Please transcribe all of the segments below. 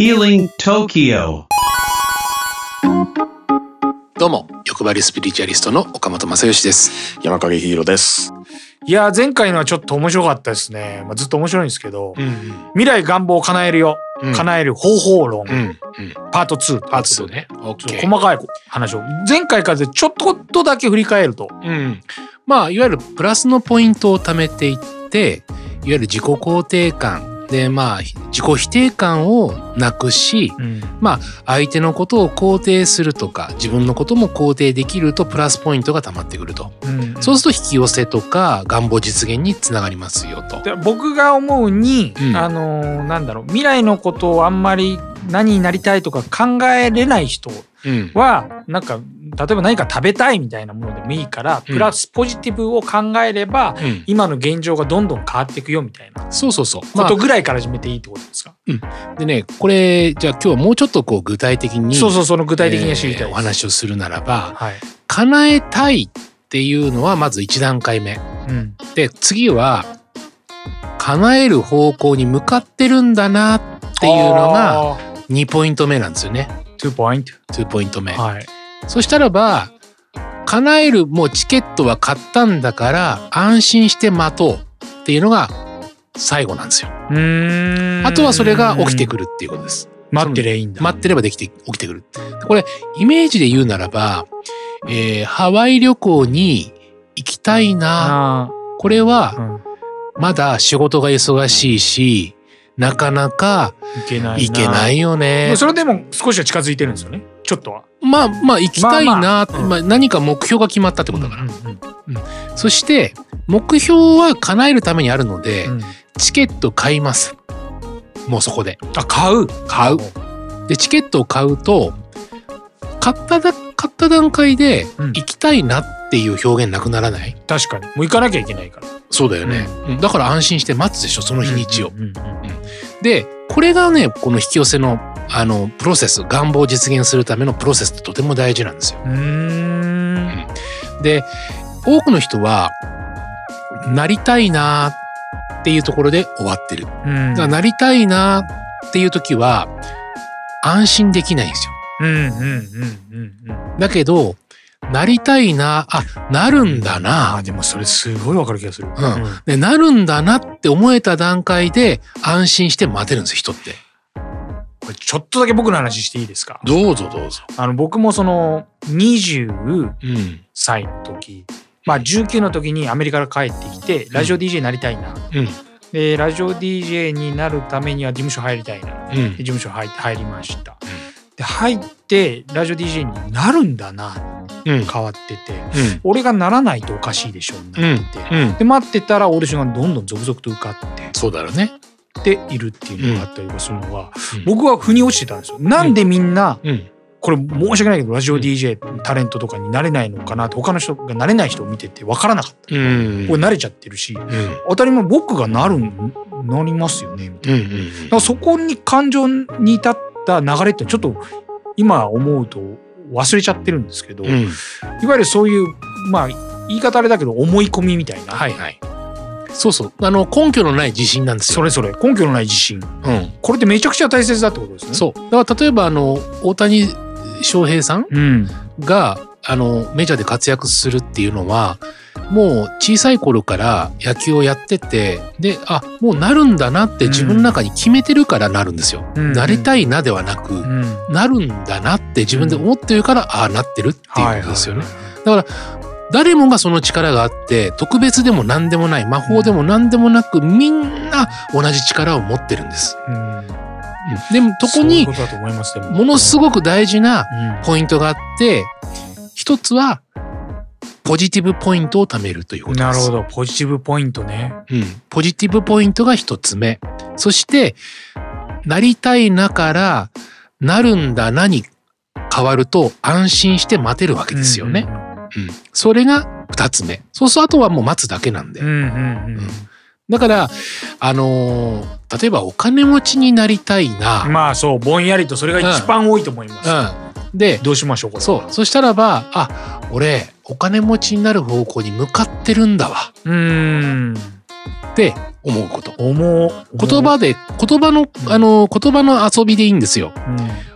Healing Tokyo. どうも欲張りスピリチュアリストの岡本正義です。山影ヒーローです。いや前回のはちょっと面白かったですね、まあ、ずっと面白いんですけど、うん未来願望を叶えるよ、うん。叶える方法論、うん。うん。パート2パーツねオッちょっケーと細かい話を。前回からでちょっとだけ振り返ると。うん。まあいわゆるプラスのポイントを貯めていっていわゆる自己肯定感でまあ自己否定感をなくしまあ相手のことを肯定するとか自分のことも肯定できるとプラスポイントが溜まってくると。そうすると引き寄せとか願望実現につながりますよと。で僕が思うに、うん。あのーなんだろう未来のことをあんまり何になりたいとか考えれない人うん。はなんか例えば何か食べたいみたいなものでもいいからプラスポジティブを考えれば、うん。今の現状がどんどん変わっていくよみたいなそうそうそう。ことぐらいから始めていいってことですか、でねこれじゃあ今日はもうちょっとこう具体的にそうそうその具体的には知りたいえーお話をするならばはい、叶えたいっていうのはまず1段階目。うん、で次は叶える方向に向かってるんだなっていうのが2ポイント目なんですよね。2ポイント2ポイント目、はいそしたらば叶えるもうチケットは買ったんだから安心して待とうっていうのが最後なんですよ。あとはそれが起きてくるっていうことです。待ってりゃいいんだ。待ってればできて起きてくる。これイメージで言うならば、えーハワイ旅行に行きたいな。あこれはん、まだ仕事が忙しいし、なかなかいけない行けないよね。それでも少しは近づいてるんですよねちょっとは。まあまあ行きたいな。ままあ。まあうん。何か目標が決まったってことだから。うんうんそして目標は叶えるためにあるので、うん。チケット買います。もうそこで。あ買う。買う。でチケットを買うと買っただ買った段階でうん。行きたいなっていう表現なくならない、確かに。もう行かなきゃいけないから。そうだよね、うん。だから安心して待つでしょその日にちを。うんうんうん。でこれがねこの引き寄せのあのプロセス願望を実現するためのプロセスってとても大事なんですよ。うーんで多くの人はなりたいなっていうところで終わってる。うんだからなりたいなっていう時は安心できないんですよ。だけどなりたいなあなるんだあなーでもそれすごいわかる気がする、うんでなるんだなって思えた段階で安心して待てるんです人って。これちょっとだけ僕の話していいですか？どうぞどうぞ。あの僕もその20うん。歳の時まあ19の時にアメリカから帰ってきてラジオ DJ になりたいな、うん。でラジオ DJ になるためには事務所入りたいな、うん。で事務所入って入りました、で入ってラジオ DJ になるんだなうん。変わってて。うん。俺がならないとおかしいでしょになって。て、うん。で待ってたらオーディションがどんどん続々と受かって。そうだろうね。でいるっていうのがあったりとかするのは、うん僕は腑に落ちてたんですよ。なんでみんな、うんこれ申し訳ないけどラジオ DJ タレントとかになれないのかなって他の人がなれない人を見てて分からなかった。うんこれ慣れちゃってるしうん当たり前僕がなるんなりますよねみたいな。うんうんだからそこに感情に至った流れってちょっと今思うと忘れちゃってるんですけど、うんいわゆるそういうまあ言い方あれだけど思い込みみたいな、はいはい。そうそう。あの根拠のない自信なんですよ。それぞれ。根拠のない自信。うん。これってめちゃくちゃ大切だってことですね。そう。だから例えばあの大谷翔平さんうん。があのメジャーで活躍するっていうのはもう小さい頃から野球をやっててであもうなるんだなって自分の中に決めてるからなるんですよ。うん。なりたいなではなく、うん。なるんだなって自分で思ってるから、ああなってるっていうことですよね。はい。だから誰もがその力があって特別でも何でもない魔法でも何でもなくみんな同じ力を持ってるんです。うんでもそこにもものすごく大事なうんポイントがあって一つはポジティブポイントを貯めるということです。なるほどポジティブポイントね。うん、ポジティブポイントが一つ目。そして、なりたいなから、なるんだなに変わると安心して待てるわけですよね。うんそれが二つ目。そうするとあとはもう待つだけなんで。うんうんうんだから、あのー例えばお金持ちになりたいな。うん。まあそうぼんやりとそれが一番多いと思います。うん。で、どうしましょうこれ。そう。そしたらば、あ、俺、お金持ちになる方向に向かってるんだわ。う。ん。って思うこと。思う。言葉で、言葉の、あの、言葉の遊びでいいんですよ。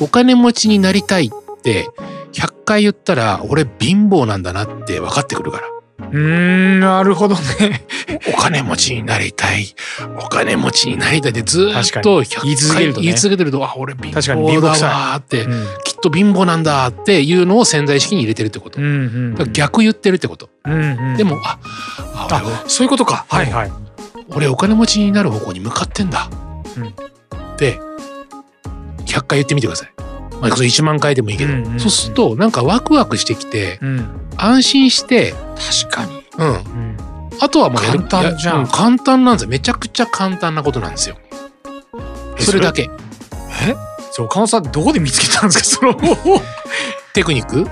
お金持ちになりたいって、100回言ったら、俺貧乏なんだなって分かってくるから。うん。なるほどね。お金持ちになりたい。お金持ちになりたいってずーっとに言い続100回けるとね言い続けてると、あ、俺貧乏だわーって、うんきっと貧乏なんだっていうのを潜在意識に入れてるってこと。うんうんだから逆言ってるってこと。うんうんでも、あ、あそういうことか。はいはい。俺お金持ちになる方向に向かってんだ。うんって、100回言ってみてください。まあ、それ1万回でもいいけど、うんうんうんそうすると、なんかワクワクしてきて、うん。安心して、確かに。うん。うん。あとはもう簡単じゃん簡単なんですよ。めちゃくちゃ簡単なことなんですよ。えそれだけ。え？そう、岡本さんどこで見つけたんですか？その。テクニック？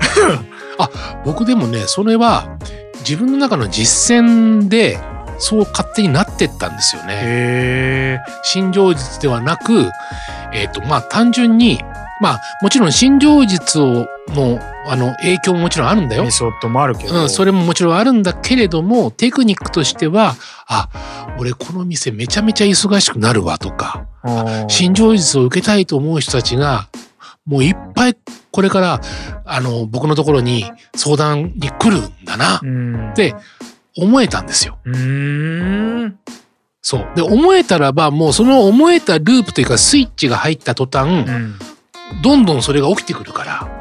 あ、僕でもね、それは自分の中の実践で、そう勝手になってったんですよね。へえ。新情実ではなく、えっ、と、まあ、単純に、まあ、もちろん新情実をの、あの、影響ももちろんあるんだよメ。ソッドもあるけど。うん、それももちろんあるんだけれども、テクニックとしては、あ、俺この店めちゃめちゃ忙しくなるわとか、うん新情実を受けたいと思う人たちが、もういっぱいこれから、あの、僕のところに相談に来るんだな、うん。で思えたんですよ。うーん。そう。で、思えたらば、もうその思えたループというかスイッチが入った途端、うん。どんどんそれが起きてくるから。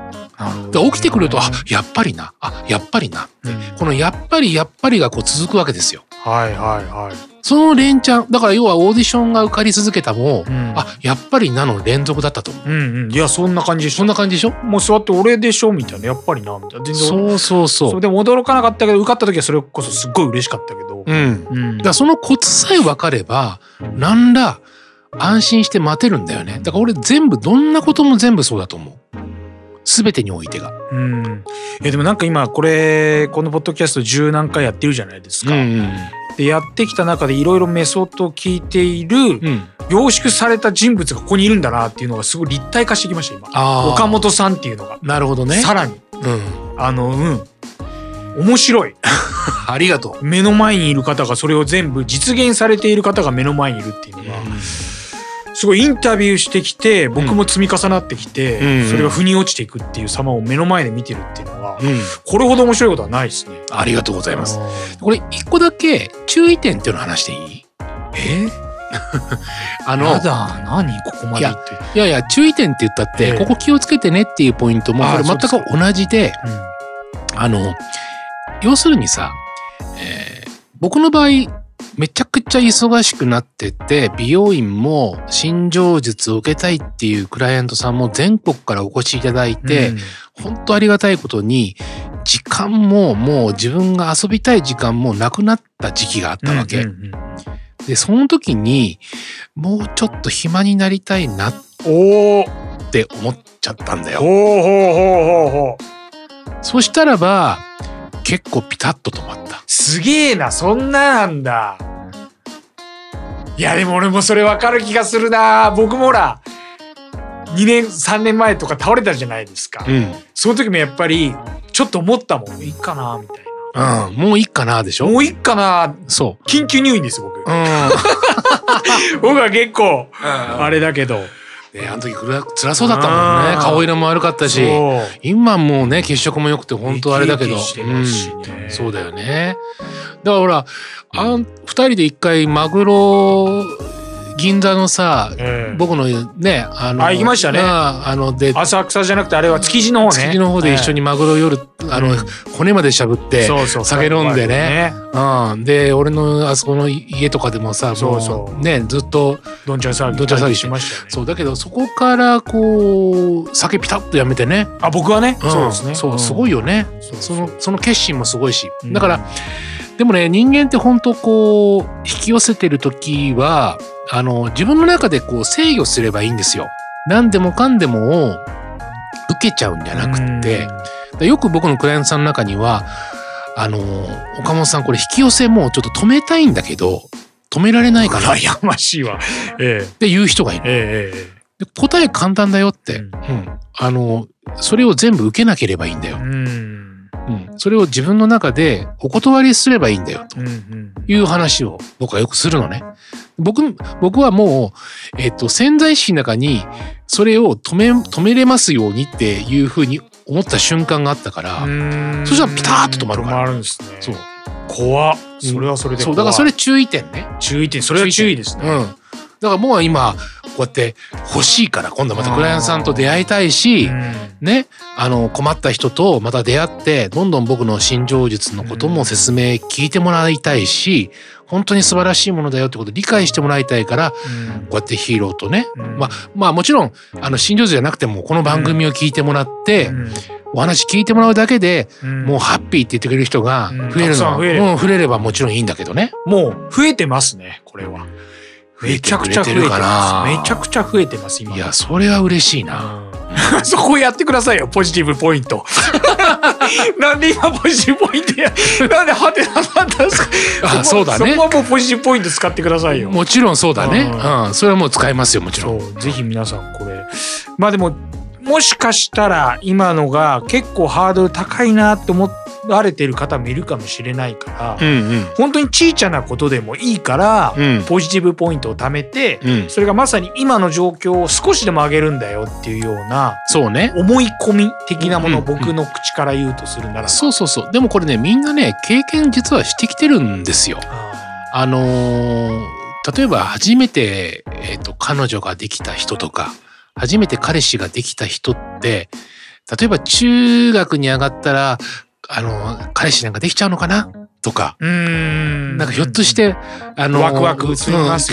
で起きてくると、あ、やっぱりな、あ、やっぱりな。うんこのやっぱりやっぱりがこう続くわけですよ。はいはいはい。その連チャン、だから要はオーディションが受かり続けたも、うんあ、やっぱりなの連続だったと思う。うんうん。いや、そんな感じでしょ。そんな感じでしょ？もう座って俺でしょ？みたいな。やっぱりな。みたいな。全然。そうそうそう。それでも驚かなかったけど、受かった時はそれこそすっごい嬉しかったけど。うん。うんだからそのコツさえ分かれば、なんら安心して待てるんだよね。だから俺全部、どんなことも全部そうだと思う。すべてにおいてが。うん。いやでもなんか今これ、このポッドキャスト十何回やってるじゃないですか。うんで、やってきた中でいろいろメソッドを聞いている、うん。凝縮された人物がここにいるんだなっていうのがすごい立体化してきました、今。岡本さんっていうのが。なるほどね。さらに。うん。あの、うん。面白い。ありがとう。目の前にいる方がそれを全部実現されている方が目の前にいるっていうのが、すごいインタビューしてきて僕も積み重なってきて、うん。それが腑に落ちていくっていう様を目の前で見てるっていうのは、うん。これほど面白いことはないですね。ありがとうございます。あこれ一個だけ注意点っていうのを話していい？ーえ？あの、やだ何？ここまで言って。いやいや、注意点って言ったって、ええ。ここ気をつけてねっていうポイントも、これ全く同じで、あの、要するにさ、えー僕の場合、めちゃくちゃ忙しくなってて、美容院も新情術を受けたいっていうクライアントさんも全国からお越しいただいて、うん本当ありがたいことに、時間ももう自分が遊びたい時間もなくなった時期があったわけ。うんうんで、その時に、もうちょっと暇になりたいなって思っちゃったんだよ。そしたらば、結構ピタッと止まった。すげえなそんななんだいやでも俺もそれ分かる気がするな。僕もほら2年3年前とか倒れたじゃないですか、うん。その時もやっぱりちょっと思ったもん。いいかなみたいうん。もういいかなでしょ？なもういいかな。そ緊急入院です僕。う。うん。僕は結構あれだけどね、あの時辛辛そうだったもんね顔色も悪かったし。今もうね、血色も良くて本当あれだけど。ねうんそうだよね。だからほら、あん二人で一回マグロ、銀座のさ、ええ。僕のね、あの、あ行きましたね。ああの、で、浅草じゃなくてあれは築地の方ね。築の方で一緒にマグロ夜、あの、骨までしゃぶって、そうそう。酒飲んでね。うん。で、俺のあそこの家とかでもさ、もそうそう。ね、ずっと、どんちゃん騒ぎどんちゃん騒ぎしましたよね。そう、だけどそこからこう、酒ピタッとやめてね。あ僕はね、ん。そうですね。そう、すごいよよね。その、その決心もすごいし。うん。だから、でもね、人間って本当こう、引き寄せてる時は、あの、自分の中でこう制御すればいいんですよ。何でもかんでもを受けちゃうんじゃなくって、でよく僕のクライアントさんの中には、あの、岡本さんこれ引き寄せもうちょっと止めたいんだけど、止められないかなっ羨ましいわえて言う人がいる。ええええで答え簡単だよって。ううんん。あの、それを全部受けなければいいんだよえ。うんうん。それを自分の中でお断りすればいいんだよという話を僕はよくするのね。僕、僕はもう、えっと、潜在意識の中にそれを止め、止めれますようにっていうふうに思った瞬間があったから、うんそしたらピタッと止まるから止まるんですね。そう。怖っそれはそれでそう、怖いだからそれ注意点ね。注意点それは注意ですね。うん。だからもう今、こうやって欲しいから、今度はまたクライアントさんと出会いたいし、ね、あの、困った人とまた出会って、どんどん僕の心情術のことも説明聞いてもらいたいし、本当に素晴らしいものだよってことを理解してもらいたいから、こうやってヒーローとね、うん。まあ、まあもちろん、あの、心情術じゃなくても、この番組を聞いてもらって、お話聞いてもらうだけで、もうハッピーって言ってくれる人がうん増えるのは、うん、増えればもちろんいいんだけどね。もう増えてますねこれは。めちゃくちゃ増えてます。なめちゃくちゃ増えてます今。いや、それは嬉しいな。うん そこやってくださいよポジティブポイント。なんで今ポジティブポイントやなんでハテナなんですか。あそうだねそこはもうポジティブポイント使ってくださいよ。もちろんそうだね。ううん。それはもう使いますよ、もちろん。ぜひ皆さんこれまあでももしかしたら今のが結構ハードル高いなって思われてる方もいるかもしれないから、うんうん。本当に小さなことでもいいから、うんポジティブポイントを貯めて、うん。それがまさに今の状況を少しでも上げるんだよっていうようなそうね。思い込み的なものをうんうん僕の口から言うとするならば、そうそうそう。でもこれね、みんなね、経験実はしてきてるんですよ。ああのー例えば初めて、えっ、と、彼女ができた人とか、初めて彼氏ができた人って、例えば中学に上がったら、あの、彼氏なんかできちゃうのかな？とか、なんかひょっとして、あの、ワクワクねうん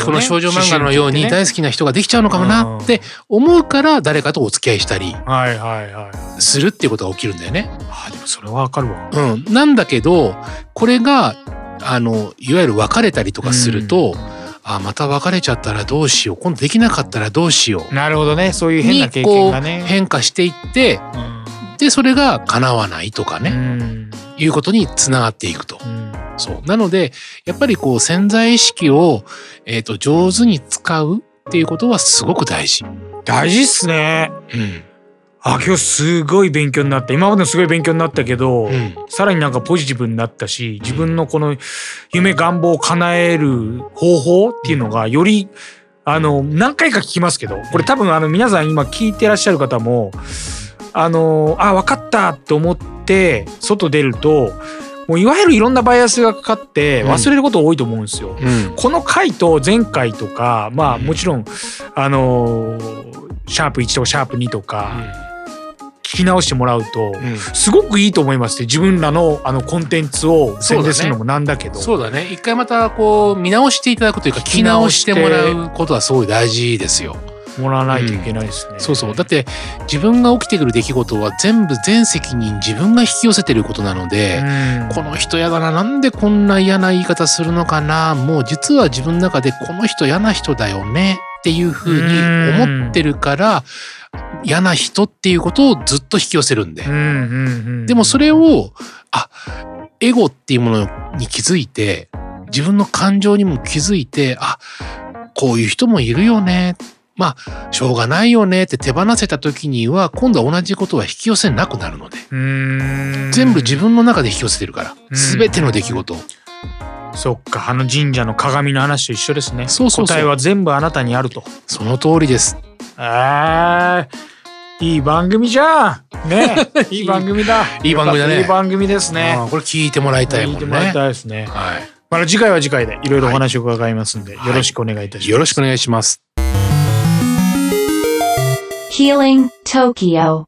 この少女漫画のように大好きな人ができちゃうのかもな？って思うから、誰かとお付き合いしたりはいはいはい。するっていうことが起きるんだよね。あでもそれはわかるわ。うん。なんだけど、これが、あの、いわゆる別れたりとかすると、あ、また別れちゃったらどうしよう。今度できなかったらどうしよう。なるほどね。そういう変な経験がね。変化していって、うんで、それが叶わないとかうね、んいうことにつながっていくと。うんそう。なので、やっぱりこう潜在意識を、えっ、と、上手に使うっていうことはすごく大事。大事っすねうん。あ今日すごい勉強になった今までもすごい勉強になったけど、うん。さらになんかポジティブになったし自分のこの夢願望を叶える方法っていうのがよりあの何回か聞きますけどこれ多分あの皆さん今聞いてらっしゃる方もあのあ分かったって思って外出るともういわゆるいろんなバイアスがかかって忘れること多いと思うんですよ。うん。この回と前回とかまあもちろんあのシャープ1とかシャープ2とか聞き直してもらうと、うん。すごくいいと思いますって自分らのあのコンテンツを宣伝するのもなんだけどそうだね。一回またこう見直していただくというか聞き直してもらうことはすごい大事ですよ。もらわないといけないですね。そうそう。だって自分が起きてくる出来事は全部全責任自分が引き寄せてることなので、うんこの人嫌だな。なんでこんな嫌な言い方するのかな？もう実は自分の中でこの人嫌な人だよね？っていうふうに思ってるから、嫌な人っていうことをずっと引き寄せるんでうん。うんうんでもそれを、あ、エゴっていうものに気づいて、自分の感情にも気づいて、あ、こういう人もいるよね。まあ、しょうがないよねって手放せた時には、今度は同じことは引き寄せなくなるので。うん全部自分の中で引き寄せてるから。うんすべての出来事を。そっかあの神社の鏡の話と一緒ですね。そうそう答えは全部あなたにあると。その通りです。あーいい番組じゃん。ね いい番組だ。いい番組だねいい番組ですねこれ聞いてもらいたいもんね。聞いてもらいたいですね。はい。まあ次回は次回でいろいろお話を伺いますんで、よろしくお願いいたします。よろしくお願いします。Healing Tokyo